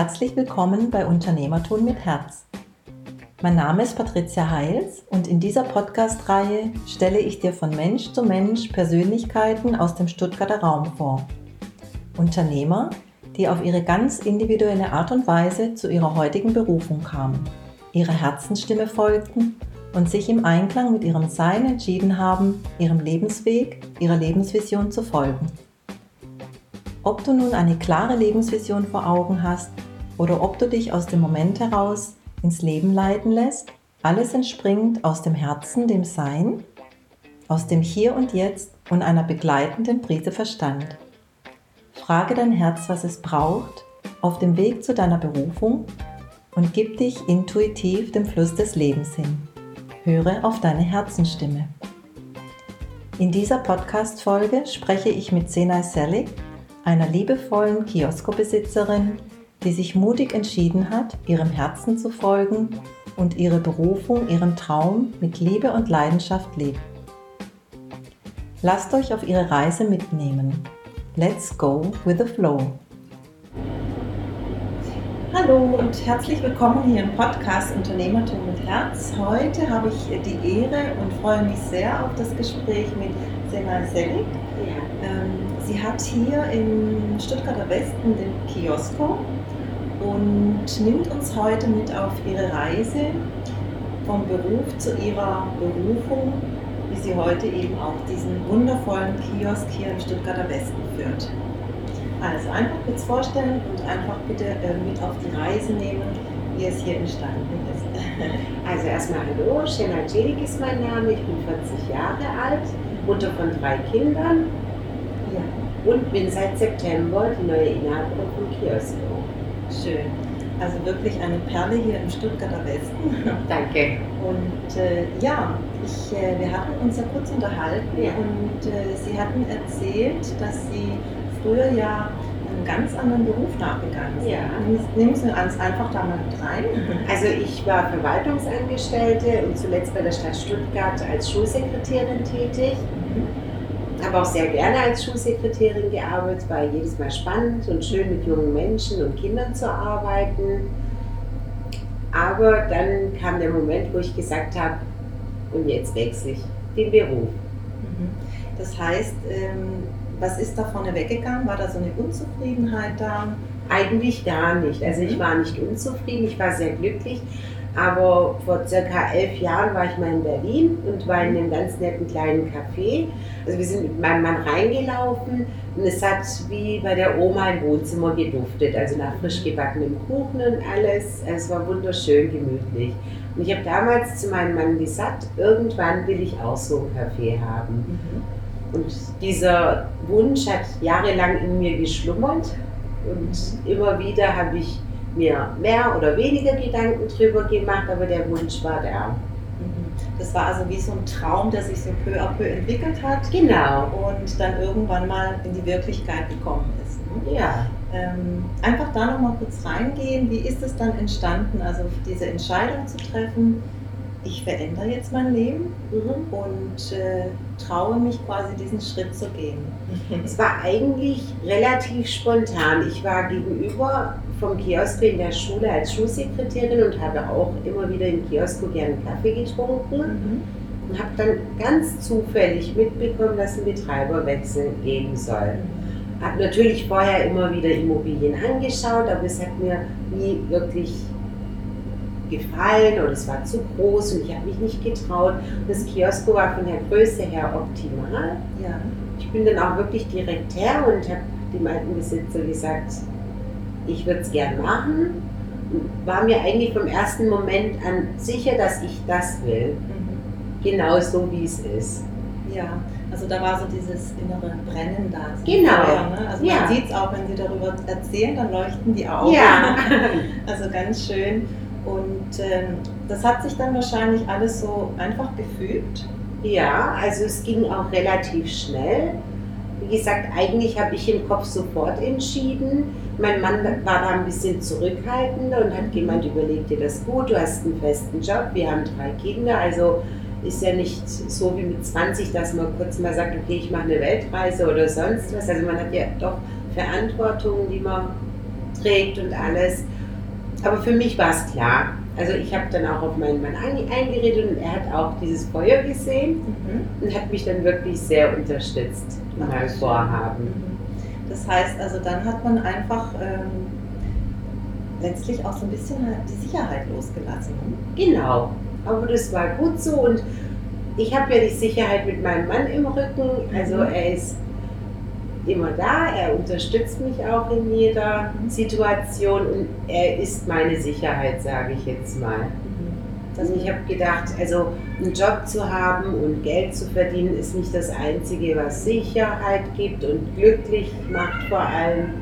herzlich willkommen bei Unternehmertun mit Herz. Mein Name ist Patricia Heils und in dieser Podcast-Reihe stelle ich dir von Mensch zu Mensch Persönlichkeiten aus dem Stuttgarter Raum vor. Unternehmer, die auf ihre ganz individuelle Art und Weise zu ihrer heutigen Berufung kamen, ihrer Herzensstimme folgten und sich im Einklang mit ihrem Sein entschieden haben, ihrem Lebensweg, ihrer Lebensvision zu folgen. Ob du nun eine klare Lebensvision vor Augen hast oder ob du dich aus dem Moment heraus ins Leben leiten lässt, alles entspringt aus dem Herzen, dem Sein, aus dem Hier und Jetzt und einer begleitenden Prise Verstand. Frage dein Herz, was es braucht, auf dem Weg zu deiner Berufung und gib dich intuitiv dem Fluss des Lebens hin. Höre auf deine Herzenstimme. In dieser Podcast-Folge spreche ich mit Senai Selig, einer liebevollen Kioskobesitzerin, die sich mutig entschieden hat, ihrem Herzen zu folgen und ihre Berufung, ihren Traum mit Liebe und Leidenschaft lebt. Lasst euch auf ihre Reise mitnehmen. Let's go with the flow. Hallo und herzlich willkommen hier im Podcast Unternehmertum mit Herz. Heute habe ich die Ehre und freue mich sehr auf das Gespräch mit Sena Selig. Ja. Ähm, Sie hat hier im Stuttgarter Westen den Kiosko und nimmt uns heute mit auf ihre Reise vom Beruf zu ihrer Berufung, wie sie heute eben auch diesen wundervollen Kiosk hier im Stuttgarter Westen führt. Also einfach kurz vorstellen und einfach bitte äh, mit auf die Reise nehmen, wie es hier entstanden ist. Also erstmal hallo, Shena Celik ist mein Name, ich bin 40 Jahre alt, Mutter von drei Kindern und bin seit September die neue Inhaberin vom Kiosko. Schön. Also wirklich eine Perle hier im Stuttgarter Westen. Danke. Und äh, ja, ich, äh, wir hatten uns ja kurz unterhalten ja. und äh, Sie hatten erzählt, dass Sie früher ja einen ganz anderen Beruf nachgegangen sind. Ja. Nehmen Sie uns einfach da mal mit rein. Also ich war Verwaltungsangestellte und zuletzt bei der Stadt Stuttgart als Schulsekretärin tätig. Habe auch sehr gerne als Schulsekretärin gearbeitet, war jedes Mal spannend und schön mit jungen Menschen und Kindern zu arbeiten. Aber dann kam der Moment, wo ich gesagt habe, und jetzt wechsle ich den Beruf. Mhm. Das heißt, ähm, was ist da vorne weggegangen? War da so eine Unzufriedenheit da? Eigentlich gar nicht. Also ich mhm. war nicht unzufrieden, ich war sehr glücklich. Aber vor circa elf Jahren war ich mal in Berlin und war in einem ganz netten kleinen Café. Also wir sind mit meinem Mann reingelaufen und es hat wie bei der Oma im Wohnzimmer geduftet, also nach frisch gebackenem Kuchen und alles. Es war wunderschön gemütlich. Und ich habe damals zu meinem Mann gesagt, irgendwann will ich auch so ein Café haben. Mhm. Und dieser Wunsch hat jahrelang in mir geschlummert und immer wieder habe ich mir mehr oder weniger Gedanken drüber gemacht, aber der Wunsch war da. Mhm. Das war also wie so ein Traum, der sich so peu à peu entwickelt hat. Genau. Und dann irgendwann mal in die Wirklichkeit gekommen ist. Ne? Ja. Ähm, einfach da nochmal kurz reingehen. Wie ist es dann entstanden, also diese Entscheidung zu treffen? Ich verändere jetzt mein Leben mhm. und äh, traue mich quasi diesen Schritt zu gehen. Es war eigentlich relativ spontan. Ich war gegenüber vom Kiosk in der Schule als Schulsekretärin und habe auch immer wieder im Kiosk gerne Kaffee getrunken. Mhm. Und habe dann ganz zufällig mitbekommen, dass ein Betreiberwechsel geben soll. Mhm. Habe natürlich vorher immer wieder Immobilien angeschaut, aber es hat mir nie wirklich gefallen oder es war zu groß und ich habe mich nicht getraut. Das Kiosk war von der Größe her optimal. Ja. Ich bin dann auch wirklich direkt her und habe dem alten Besitzer gesagt, ich würde es gern machen. War mir eigentlich vom ersten Moment an sicher, dass ich das will. Mhm. Genau so, wie es ist. Ja, also da war so dieses innere Brennen da. Genau. Feuer, ne? Also ja. man sieht es auch, wenn Sie darüber erzählen, dann leuchten die Augen. Ja. also ganz schön. Und ähm, das hat sich dann wahrscheinlich alles so einfach gefügt. Ja, also es ging auch relativ schnell. Wie gesagt, eigentlich habe ich im Kopf sofort entschieden. Mein Mann war da ein bisschen zurückhaltender und hat gemeint, überleg dir das gut, du hast einen festen Job, wir haben drei Kinder, also ist ja nicht so wie mit 20, dass man kurz mal sagt, okay, ich mache eine Weltreise oder sonst was. Also man hat ja doch Verantwortung, die man trägt und alles. Aber für mich war es klar. Also ich habe dann auch auf meinen Mann eingeredet und er hat auch dieses Feuer gesehen mhm. und hat mich dann wirklich sehr unterstützt in meinem Vorhaben. Mhm. Das heißt also, dann hat man einfach ähm, letztlich auch so ein bisschen die Sicherheit losgelassen. Genau, aber das war gut so und ich habe ja die Sicherheit mit meinem Mann im Rücken. Also mhm. er ist immer da, er unterstützt mich auch in jeder Situation und er ist meine Sicherheit, sage ich jetzt mal. Also ich habe gedacht, also einen Job zu haben und Geld zu verdienen ist nicht das Einzige, was Sicherheit gibt und glücklich macht vor allem.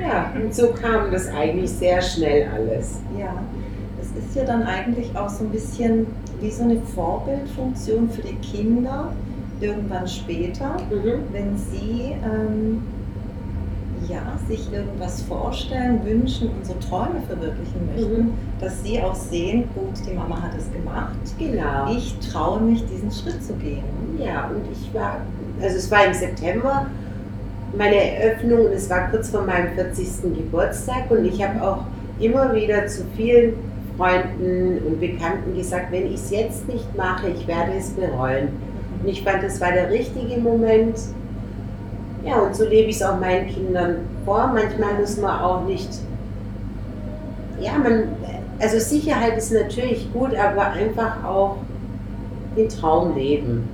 Ja, und so kam das eigentlich sehr schnell alles. Ja, es ist ja dann eigentlich auch so ein bisschen wie so eine Vorbildfunktion für die Kinder, irgendwann später, mhm. wenn sie ähm, ja, sich irgendwas vorstellen, wünschen und so Träume verwirklichen möchten, mhm. dass sie auch sehen, gut, die Mama hat es gemacht. Genau. Ich traue mich, diesen Schritt zu gehen. Ja, und ich war, also es war im September meine Eröffnung und es war kurz vor meinem 40. Geburtstag und ich habe auch immer wieder zu vielen Freunden und Bekannten gesagt, wenn ich es jetzt nicht mache, ich werde es bereuen. Und ich fand, das war der richtige Moment. Ja, und so lebe ich es auch meinen Kindern vor. Manchmal muss man auch nicht, ja, man, also Sicherheit ist natürlich gut, aber einfach auch den Traum leben.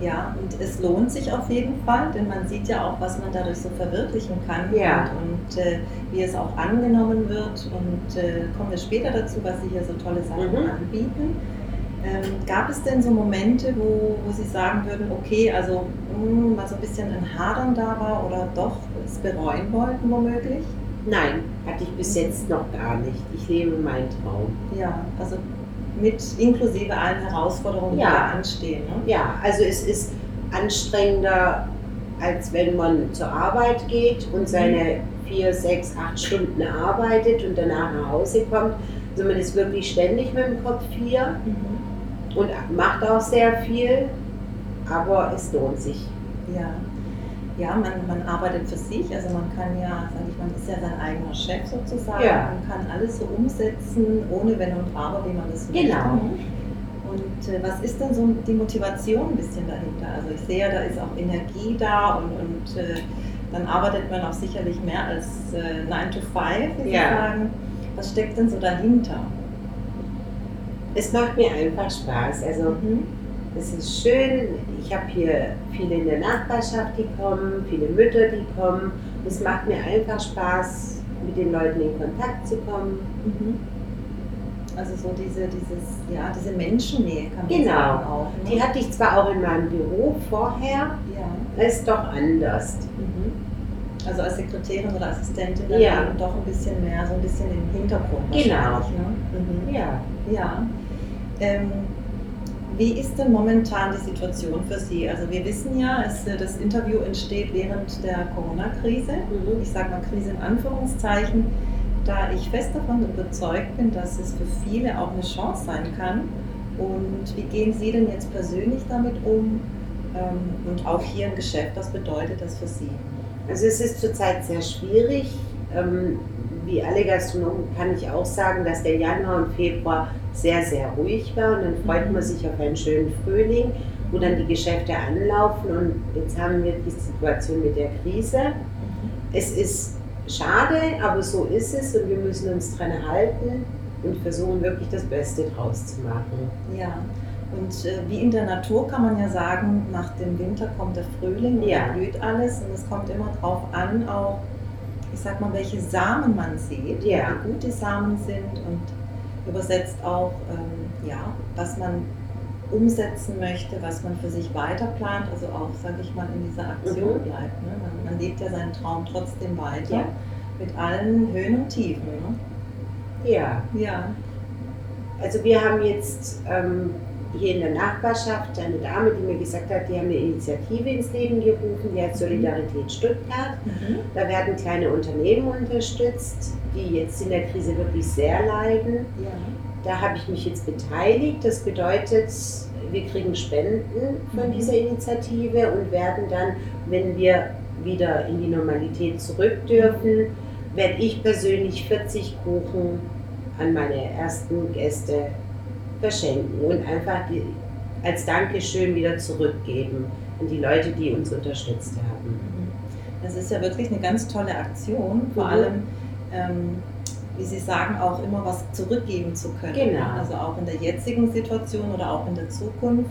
Ja, und es lohnt sich auf jeden Fall, denn man sieht ja auch, was man dadurch so verwirklichen kann ja. und, und äh, wie es auch angenommen wird. Und äh, kommen wir später dazu, was Sie hier so tolle Sachen mhm. anbieten. Ähm, gab es denn so Momente, wo, wo Sie sagen würden, okay, also mh, hm, mal so ein bisschen ein Hadern da war oder doch es bereuen wollten womöglich? Nein, hatte ich bis jetzt noch gar nicht. Ich lebe meinen Traum. Ja, also mit inklusive allen Herausforderungen, ja. die da anstehen. Ne? Ja, also es ist anstrengender, als wenn man zur Arbeit geht und mhm. seine vier, sechs, acht Stunden arbeitet und danach nach Hause kommt. Also man ist wirklich ständig mit dem Kopf hier mhm. Und macht auch sehr viel, aber es lohnt sich. Ja ja, man, man arbeitet für sich, also man kann ja, sage ich, man ist ja sein eigener Chef sozusagen, ja. man kann alles so umsetzen, ohne Wenn und Aber, wie man das möchte. Genau. Und äh, was ist denn so die Motivation ein bisschen dahinter? Also ich sehe, da ist auch Energie da und, und äh, dann arbeitet man auch sicherlich mehr als äh, 9 to 5, wie ja. Sie sagen. Was steckt denn so dahinter? Es macht mir einfach Spaß. Also mhm. es ist schön, ich habe hier viele in der Nachbarschaft, die kommen, viele Mütter, die kommen. Es macht mir einfach Spaß, mit den Leuten in Kontakt zu kommen. Mhm. Also so diese, dieses, ja, diese Menschennähe kann man genau. sagen auch. Ne? Die hatte ich zwar auch in meinem Büro vorher, ja. ist doch anders. Mhm. Also als Sekretärin oder Assistentin dann ja. doch ein bisschen mehr, so ein bisschen im Hintergrund. Genau. Ne? Mhm. Ja. Ja. Ähm, wie ist denn momentan die Situation für Sie? Also wir wissen ja, es, äh, das Interview entsteht während der Corona-Krise. Mhm. Ich sage mal Krise in Anführungszeichen, da ich fest davon überzeugt bin, dass es für viele auch eine Chance sein kann. Und wie gehen Sie denn jetzt persönlich damit um? Ähm, und auch hier im Geschäft, was bedeutet das für Sie? Also es ist zurzeit sehr schwierig. Ähm, wie alle Gastronomen kann ich auch sagen, dass der Januar und Februar sehr, sehr ruhig war und dann freut man sich auf einen schönen Frühling, wo dann die Geschäfte anlaufen und jetzt haben wir die Situation mit der Krise. Es ist schade, aber so ist es und wir müssen uns dran halten und versuchen wirklich das Beste draus zu machen. Ja. Und äh, wie in der Natur kann man ja sagen, nach dem Winter kommt der Frühling und ja. blüht alles und es kommt immer darauf an, auch, ich sag mal, welche Samen man sieht, ja. wie gut die Samen sind und übersetzt auch, ähm, ja, was man umsetzen möchte, was man für sich weiter plant, also auch, sage ich mal, in dieser Aktion mhm. bleibt. Ne? Man, man, lebt ja seinen Traum trotzdem weiter, ja. mit allen Höhen und Tiefen. Ne? Ja. Ja. Also wir haben jetzt ähm, hier in der Nachbarschaft eine Dame, die mir gesagt hat, die haben eine Initiative ins Leben gerufen, die heißt Solidarität Stuttgart. Mhm. Da werden kleine Unternehmen unterstützt, die jetzt in der Krise wirklich sehr leiden. Ja. Da habe ich mich jetzt beteiligt. Das bedeutet, wir kriegen Spenden von mhm. dieser Initiative und werden dann, wenn wir wieder in die Normalität zurück dürfen, werde ich persönlich 40 Kuchen an meine ersten Gäste verschenken und einfach die, als Dankeschön wieder zurückgeben an die Leute, die uns unterstützt haben. Das ist ja wirklich eine ganz tolle Aktion, vor mhm. allem, ähm, wie Sie sagen, auch immer was zurückgeben zu können. Genau. Also auch in der jetzigen Situation oder auch in der Zukunft.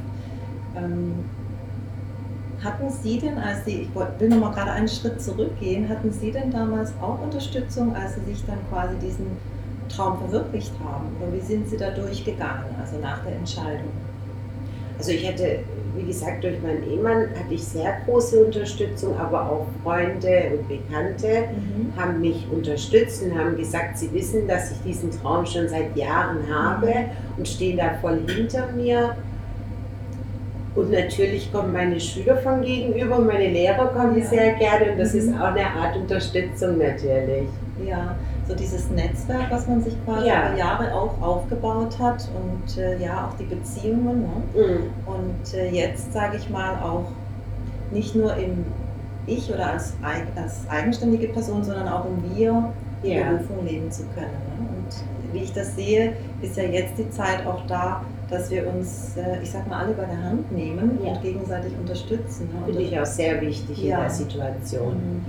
Ähm, hatten Sie denn, als Sie, ich will noch mal gerade einen Schritt zurückgehen, hatten Sie denn damals auch Unterstützung, als Sie sich dann quasi diesen Traum verwirklicht haben? Oder wie sind Sie da durchgegangen, also nach der Entscheidung? Also ich hatte, wie gesagt, durch meinen Ehemann hatte ich sehr große Unterstützung, aber auch Freunde und Bekannte mhm. haben mich unterstützt und haben gesagt, sie wissen, dass ich diesen Traum schon seit Jahren habe mhm. und stehen da voll hinter mir. Und natürlich kommen meine Schüler von gegenüber, meine Lehrer kommen ja. sehr gerne und das mhm. ist auch eine Art Unterstützung natürlich. Ja, so dieses Netzwerk, was man sich quasi ja. über Jahre auch aufgebaut hat und äh, ja, auch die Beziehungen. Ne? Mhm. Und äh, jetzt sage ich mal auch nicht nur im Ich oder als, als eigenständige Person, sondern auch im Wir die ja. Berufung leben zu können. Ne? Und wie ich das sehe, ist ja jetzt die Zeit auch da, dass wir uns, äh, ich sag mal, alle bei der Hand nehmen ja. und gegenseitig unterstützen. Ne? Finde ich auch sehr wichtig in der Situation. Mhm.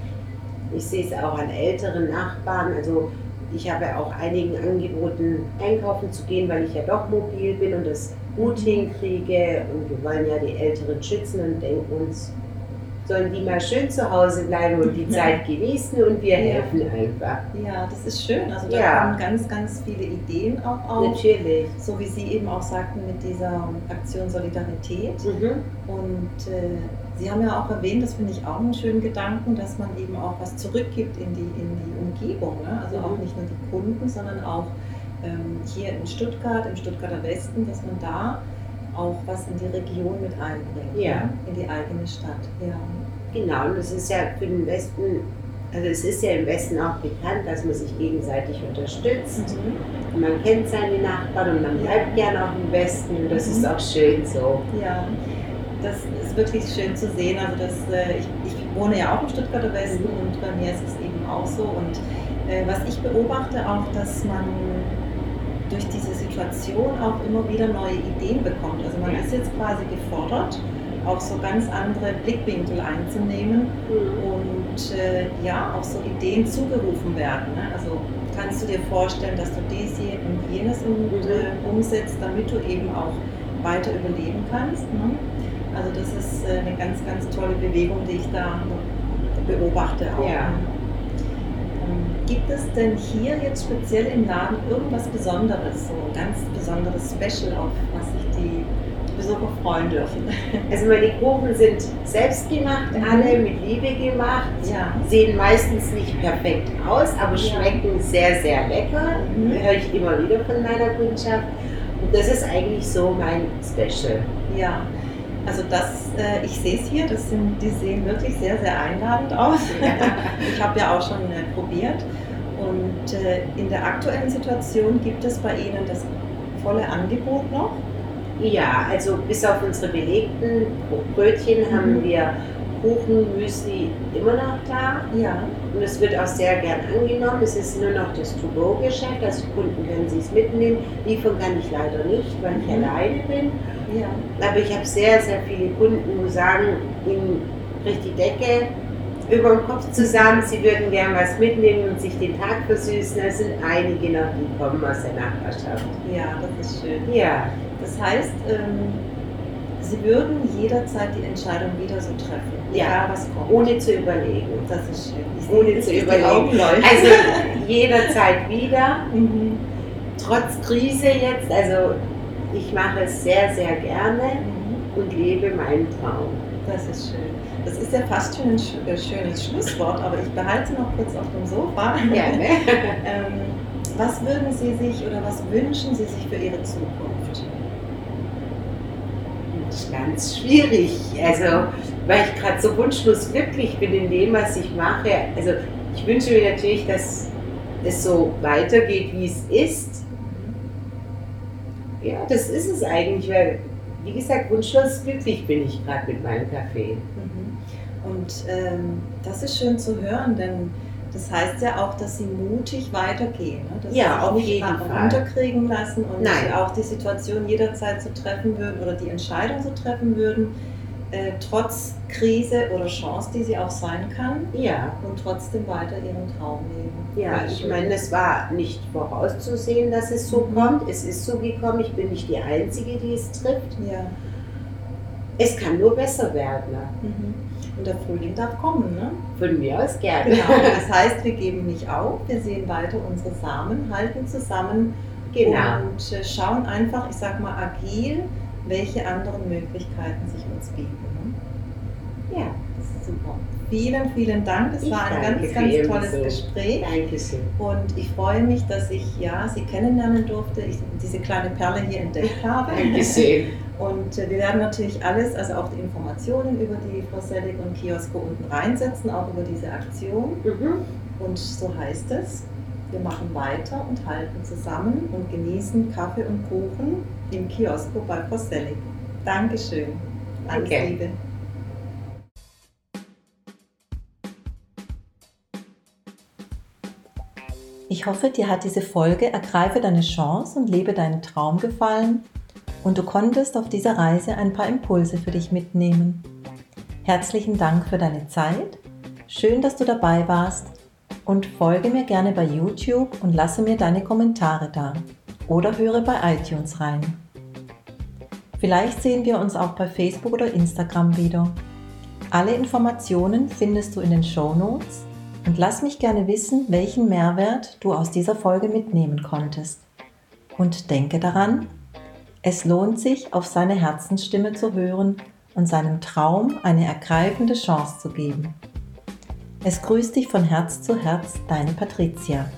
Ich sehe es auch an älteren Nachbarn. Also ich habe auch einigen angeboten, einkaufen zu gehen, weil ich ja doch mobil bin und das gut hinkriege. Und wir wollen ja die Älteren schützen und denken uns, sollen die mal schön zu Hause bleiben und die Zeit genießen und wir helfen einfach. Ja, das ist schön. Also da ja. kommen ganz, ganz viele Ideen auch auf. Natürlich. So wie Sie eben auch sagten mit dieser Aktion Solidarität. Mhm. Und äh, Sie haben ja auch erwähnt, das finde ich auch einen schönen Gedanken, dass man eben auch was zurückgibt in die, in die Umgebung. Ne? Also mhm. auch nicht nur die Kunden, sondern auch ähm, hier in Stuttgart, im Stuttgarter Westen, dass man da auch was in die Region mit einbringt, ja. in die eigene Stadt. Ja. Genau, und es ist ja für den Westen, also es ist ja im Westen auch bekannt, dass man sich gegenseitig unterstützt. Mhm. Und man kennt seine Nachbarn und man bleibt gern auch im Westen und das mhm. ist auch schön so. Ja das ist wirklich schön zu sehen. Also das, äh, ich, ich, wohne ja auch im Stuttgarter Westen mhm. und bei mir ist es eben auch so. Und äh, was ich beobachte auch, dass man durch diese Situation auch immer wieder neue Ideen bekommt. Man ist jetzt quasi gefordert, auch so ganz andere Blickwinkel einzunehmen mhm. und äh, ja, auch so Ideen zugerufen werden. Ne? Also kannst du dir vorstellen, dass du dies hier und jenes und, mhm. äh, umsetzt, damit du eben auch weiter überleben kannst. Ne? Also das ist äh, eine ganz, ganz tolle Bewegung, die ich da beobachte auch. Ja. Ähm, gibt es denn hier jetzt speziell im Laden irgendwas Besonderes, so ein ganz besonderes Special, auf was sich die Besucher freuen dürfen? Also meine Kuchen sind selbst gemacht, mhm. alle mit Liebe gemacht, ja. sehen meistens nicht perfekt aus, aber schmecken ja. sehr, sehr lecker. Mhm. Höre ich immer wieder von meiner Kundschaft. Und das ist eigentlich so mein Special. Ja, also das, äh, ich sehe es hier, das sind, die sehen wirklich sehr, sehr einladend aus. ich habe ja auch schon äh, probiert. Und äh, in der aktuellen Situation gibt es bei Ihnen das volle Angebot noch? Ja, also bis auf unsere belegten Brötchen mhm. haben wir Kuchen, Müsli immer noch da. Ja. Und es wird auch sehr gern angenommen. Es ist nur noch das To-Go-Geschäft, also Kunden können sie es mitnehmen. Liefern kann ich leider nicht, weil ich mhm. alleine bin. Ja. Aber ich habe sehr, sehr viele Kunden, die sagen, ihnen bricht die Decke über den Kopf zusammen, sie würden gern was mitnehmen und sich den Tag versüßen. Es sind einige noch, die kommen aus der Nachbarschaft. Ja, das ist schön. Ja. Das heißt, ähm, Sie würden jederzeit die Entscheidung wieder so treffen, ja, was kommt. Ohne zu überlegen. Das ist schön. Ich ohne zu überlegen. Also jederzeit wieder. Mhm. Trotz Krise jetzt, also ich mache es sehr, sehr gerne mhm. und lebe meinen Traum. Das ist schön. Das ist ja fast schon ein äh, schönes Schlusswort, aber ich behalte noch kurz auf dem Sofa. Gerne. ähm, was würden Sie sich oder was wünschen Sie sich für Ihre Zukunft? Ganz schwierig. Also, weil ich gerade so wunschlos glücklich bin in dem, was ich mache. Also, ich wünsche mir natürlich, dass es so weitergeht, wie es ist ja, das ist es eigentlich, weil, wie gesagt, wunschlos glücklich bin ich gerade mit meinem Kaffee. Mhm. Und ähm, das ist schön zu hören, denn das heißt ja auch, dass sie mutig weitergehen. Ne? Dass ja, sie auf nicht runterkriegen lassen und Nein. auch die Situation jederzeit so treffen würden oder die Entscheidung so treffen würden, äh, trotz Krise oder Chance, die sie auch sein kann, Ja, und trotzdem weiter ihren Traum leben. ja, Voll ich meine, es war nicht vorauszusehen, dass es so Mhm. kommt. Es ist so gekommen. Ich bin nicht die Einzige, die es trifft. Ja. Es kann nur besser werden. Mhm. Und der Frühling darf kommen, ne? Von mir aus gerne. Genau. Das heißt, wir geben nicht auf, wir sehen weiter unsere Samen, halten zusammen genau. und äh, schauen einfach, ich sag mal, agil, welche anderen Möglichkeiten sich uns bieten. Ne? Ja, Das ist super. Vielen, vielen Dank. Das Ich war ein ganz, ganz tolles Besuch. Gespräch. danke schön. Und ich freue mich, dass ich ja, Sie kennenlernen durfte, ich diese kleine Perle hier entdeckt habe. Dankeschön. Und äh, wir werden natürlich alles, also auch die Informationen über die Frau Selig und Kiosko unten reinsetzen, auch über diese Aktion. Mhm. Und so heißt es, wir machen weiter und halten zusammen und genießen Kaffee und Kuchen im Kiosko bei Frau Selig. Dankeschön. Alles Danke. Liebe. Ich hoffe, dir hat diese Folge Ergreife deine Chance und lebe deinen Traum gefallen und du konntest auf dieser Reise ein paar Impulse für dich mitnehmen. Herzlichen Dank für deine Zeit. Schön, dass du dabei warst und folge mir gerne bei YouTube und lasse mir deine Kommentare da oder höre bei iTunes rein. Vielleicht sehen wir uns auch bei Facebook oder Instagram wieder. Alle Informationen findest du in den Show Notes und lass mich gerne wissen, welchen Mehrwert du aus dieser Folge mitnehmen konntest. Und denke daran, es lohnt sich, auf seine Herzensstimme zu hören und seinem Traum eine ergreifende Chance zu geben. Es grüßt dich von Herz zu Herz, deine Patricia.